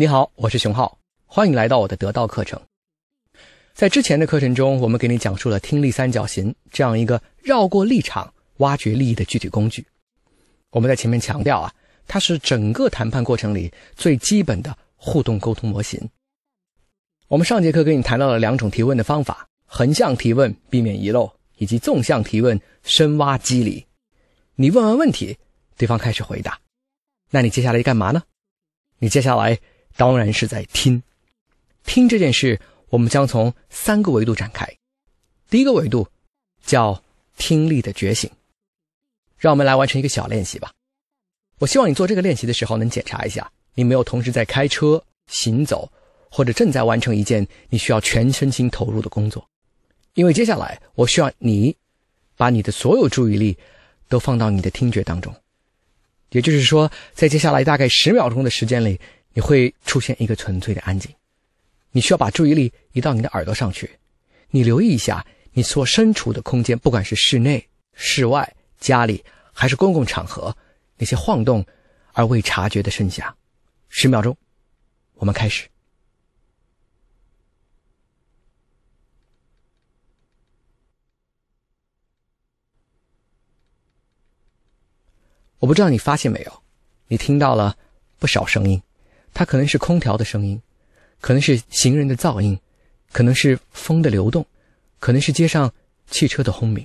你好，我是熊浩，欢迎来到我的得到课程。在之前的课程中，我们给你讲述了听力三角形这样一个绕过立场、挖掘利益的具体工具。我们在前面强调啊，它是整个谈判过程里最基本的互动沟通模型。我们上节课跟你谈到了两种提问的方法：横向提问，避免遗漏；以及纵向提问，深挖机理。你问完问题，对方开始回答，那你接下来干嘛呢？你接下来当然是在听，听这件事，我们将从三个维度展开。第一个维度叫听力的觉醒，让我们来完成一个小练习吧。我希望你做这个练习的时候，能检查一下你没有同时在开车、行走，或者正在完成一件你需要全身心投入的工作。因为接下来我需要你把你的所有注意力都放到你的听觉当中。也就是说，在接下来大概十秒钟的时间里，你会出现一个纯粹的安静。你需要把注意力移到你的耳朵上去。你留意一下你所身处的空间，不管是室内、室外、家里还是公共场合，那些晃动而未察觉的声响。十秒钟，我们开始。我不知道你发现没有，你听到了不少声音，它可能是空调的声音，可能是行人的噪音，可能是风的流动，可能是街上汽车的轰鸣。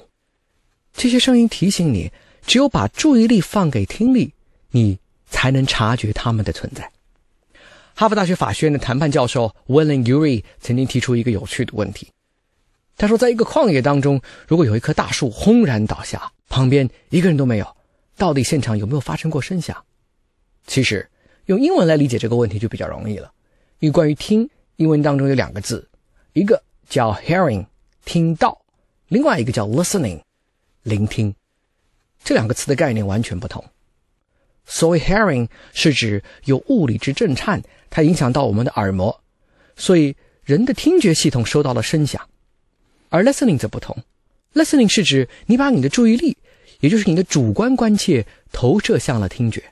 这些声音提醒你，只有把注意力放给听力，你才能察觉它们的存在。哈佛大学法学院的谈判教授 William Ury 曾经提出一个有趣的问题，他说，在一个旷野当中，如果有一棵大树轰然倒下，旁边一个人都没有。到底现场有没有发生过声响？其实用英文来理解这个问题就比较容易了。因为关于听，英文当中有两个字，一个叫 hearing，听到；另外一个叫 listening，聆听。这两个词的概念完全不同。所谓 hearing 是指有物理之震颤，它影响到我们的耳膜，所以人的听觉系统收到了声响。而 listening 则不同，listening 是指你把你的注意力。也就是你的主观关切投射向了听觉，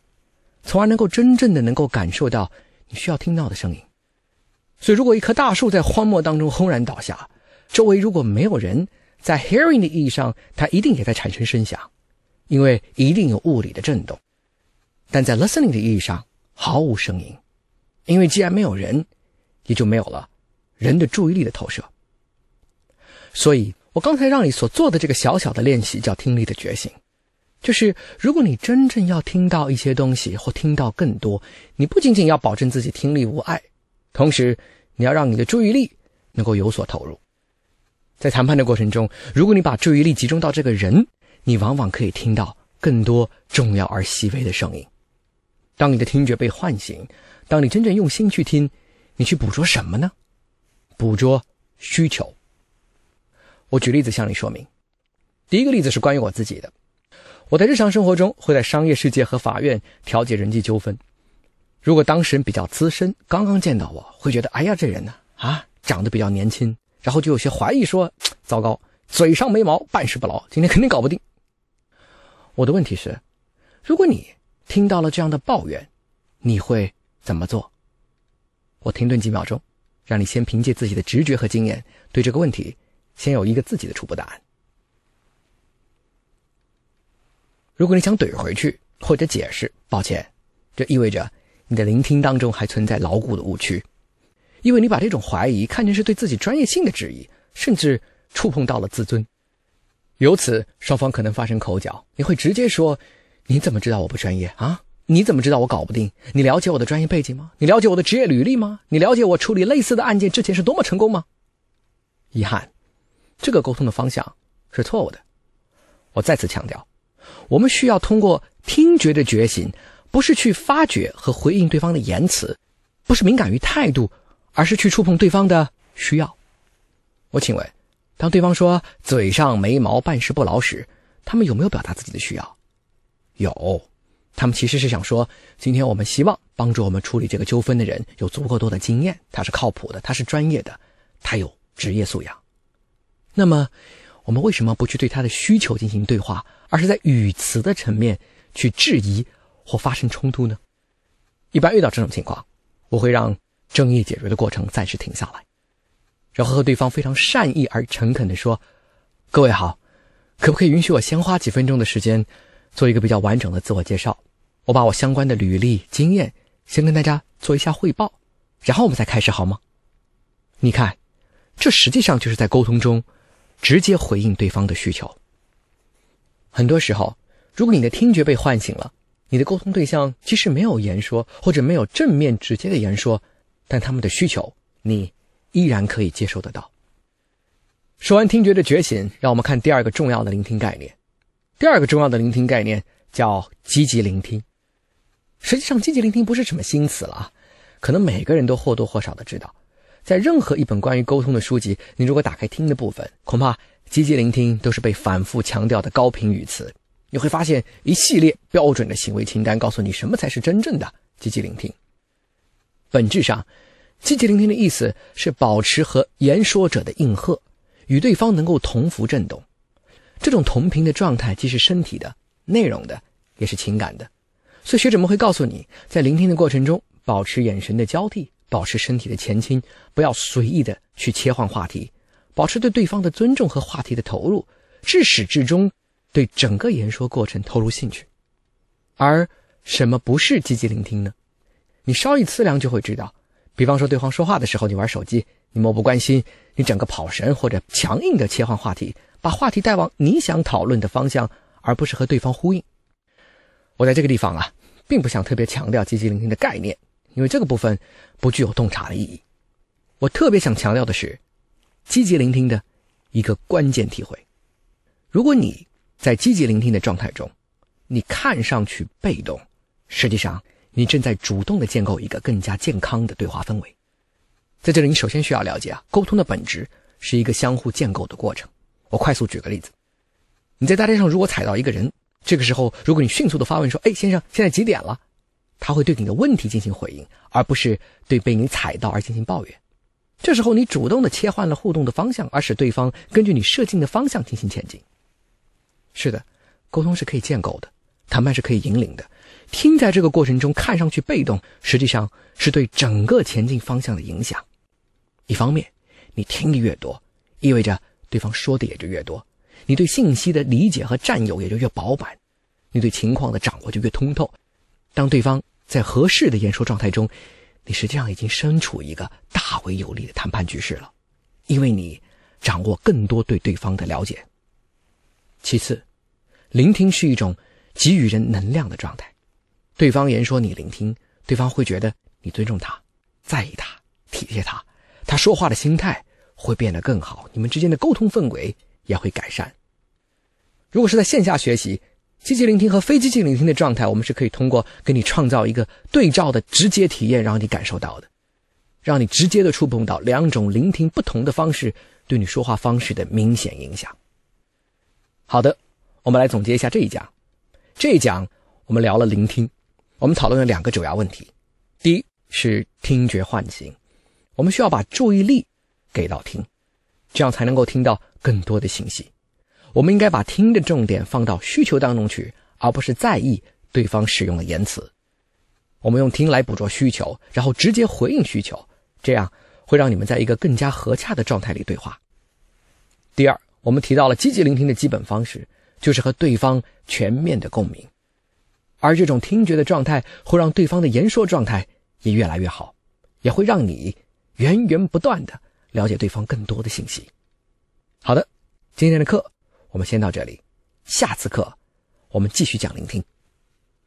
从而能够真正的能够感受到你需要听到的声音。所以，如果一棵大树在荒漠当中轰然倒下，周围如果没有人，在 hearing 的意义上，它一定也在产生声响，因为一定有物理的震动；但在 listening 的意义上，毫无声音，因为既然没有人，也就没有了人的注意力的投射。所以。我刚才让你所做的这个小小的练习叫听力的觉醒，就是如果你真正要听到一些东西或听到更多，你不仅仅要保证自己听力无碍，同时你要让你的注意力能够有所投入。在谈判的过程中，如果你把注意力集中到这个人，你往往可以听到更多重要而细微的声音。当你的听觉被唤醒，当你真正用心去听，你去捕捉什么呢？捕捉需求。我举例子向你说明。第一个例子是关于我自己的。我在日常生活中会在商业世界和法院调解人际纠纷。如果当事人比较资深，刚刚见到我会觉得，哎呀，这人呢，啊，长得比较年轻，然后就有些怀疑说，糟糕，嘴上没毛，办事不牢，今天肯定搞不定。我的问题是，如果你听到了这样的抱怨，你会怎么做？我停顿几秒钟，让你先凭借自己的直觉和经验对这个问题。先有一个自己的初步答案。如果你想怼回去或者解释，抱歉，这意味着你的聆听当中还存在牢固的误区，因为你把这种怀疑看成是对自己专业性的质疑，甚至触碰到了自尊，由此双方可能发生口角。你会直接说：“你怎么知道我不专业啊？你怎么知道我搞不定？你了解我的专业背景吗？你了解我的职业履历吗？你了解我处理类似的案件之前是多么成功吗？”遗憾。这个沟通的方向是错误的。我再次强调，我们需要通过听觉的觉醒，不是去发掘和回应对方的言辞，不是敏感于态度，而是去触碰对方的需要。我请问，当对方说嘴上没毛、办事不牢时，他们有没有表达自己的需要？有，他们其实是想说，今天我们希望帮助我们处理这个纠纷的人有足够多的经验，他是靠谱的，他是专业的，他有职业素养。那么，我们为什么不去对他的需求进行对话，而是在语词的层面去质疑或发生冲突呢？一般遇到这种情况，我会让争议解决的过程暂时停下来，然后和对方非常善意而诚恳地说：“各位好，可不可以允许我先花几分钟的时间，做一个比较完整的自我介绍？我把我相关的履历、经验先跟大家做一下汇报，然后我们再开始好吗？”你看，这实际上就是在沟通中直接回应对方的需求。很多时候，如果你的听觉被唤醒了，你的沟通对象即使没有言说或者没有正面直接的言说，但他们的需求你依然可以接受得到。说完听觉的觉醒，让我们看第二个重要的聆听概念。第二个重要的聆听概念叫积极聆听。实际上，积极聆听不是什么新词了啊，可能每个人都或多或少的知道。在任何一本关于沟通的书籍，你如果打开听的部分，恐怕积极聆听都是被反复强调的高频语词。你会发现一系列标准的行为清单，告诉你什么才是真正的积极聆听。本质上，积极聆听的意思是保持和言说者的应和，与对方能够同幅振动。这种同频的状态既是身体的、内容的，也是情感的。所以学者们会告诉你，在聆听的过程中，保持眼神的交替，保持身体的前倾，不要随意的去切换话题，保持对对方的尊重和话题的投入，至始至终。对整个言说过程投入兴趣，而什么不是积极聆听呢？你稍一思量就会知道。比方说，对方说话的时候，你玩手机，你漠不关心，你整个跑神或者强硬的切换话题，把话题带往你想讨论的方向，而不是和对方呼应。我在这个地方啊，并不想特别强调积极聆听的概念，因为这个部分不具有洞察的意义。我特别想强调的是，积极聆听的一个关键体会。如果你在积极聆听的状态中，你看上去被动，实际上你正在主动的建构一个更加健康的对话氛围。在这里，你首先需要了解啊，沟通的本质是一个相互建构的过程。我快速举个例子：你在大街上如果踩到一个人，这个时候如果你迅速的发问说：“哎，先生，现在几点了？”他会对你的问题进行回应，而不是对被你踩到而进行抱怨。这时候你主动的切换了互动的方向，而使对方根据你设定的方向进行前进。是的，沟通是可以建构的，谈判是可以引领的。听在这个过程中看上去被动，实际上是对整个前进方向的影响。一方面，你听的越多，意味着对方说的也就越多，你对信息的理解和占有也就越饱满，你对情况的掌握就越通透。当对方在合适的言说状态中，你实际上已经身处一个大为有利的谈判局势了，因为你掌握更多对对方的了解。其次，聆听是一种给予人能量的状态。对方言说你聆听，对方会觉得你尊重他、在意他、体贴他，他说话的心态会变得更好，你们之间的沟通氛围也会改善。如果是在线下学习，积极聆听和非积极聆听的状态，我们是可以通过给你创造一个对照的直接体验，让你感受到的，让你直接的触碰到两种聆听不同的方式对你说话方式的明显影响。好的，我们来总结一下这一讲。这一讲我们聊了聆听，我们讨论了两个主要问题。第一是听觉唤醒，我们需要把注意力给到听，这样才能够听到更多的信息。我们应该把听的重点放到需求当中去，而不是在意对方使用的言辞。我们用听来捕捉需求，然后直接回应需求，这样会让你们在一个更加合洽的状态里对话。第二。我们提到了积极聆听的基本方式，就是和对方全面的共鸣，而这种听觉的状态会让对方的言说状态也越来越好，也会让你源源不断的了解对方更多的信息。好的，今天的课我们先到这里，下次课我们继续讲聆听。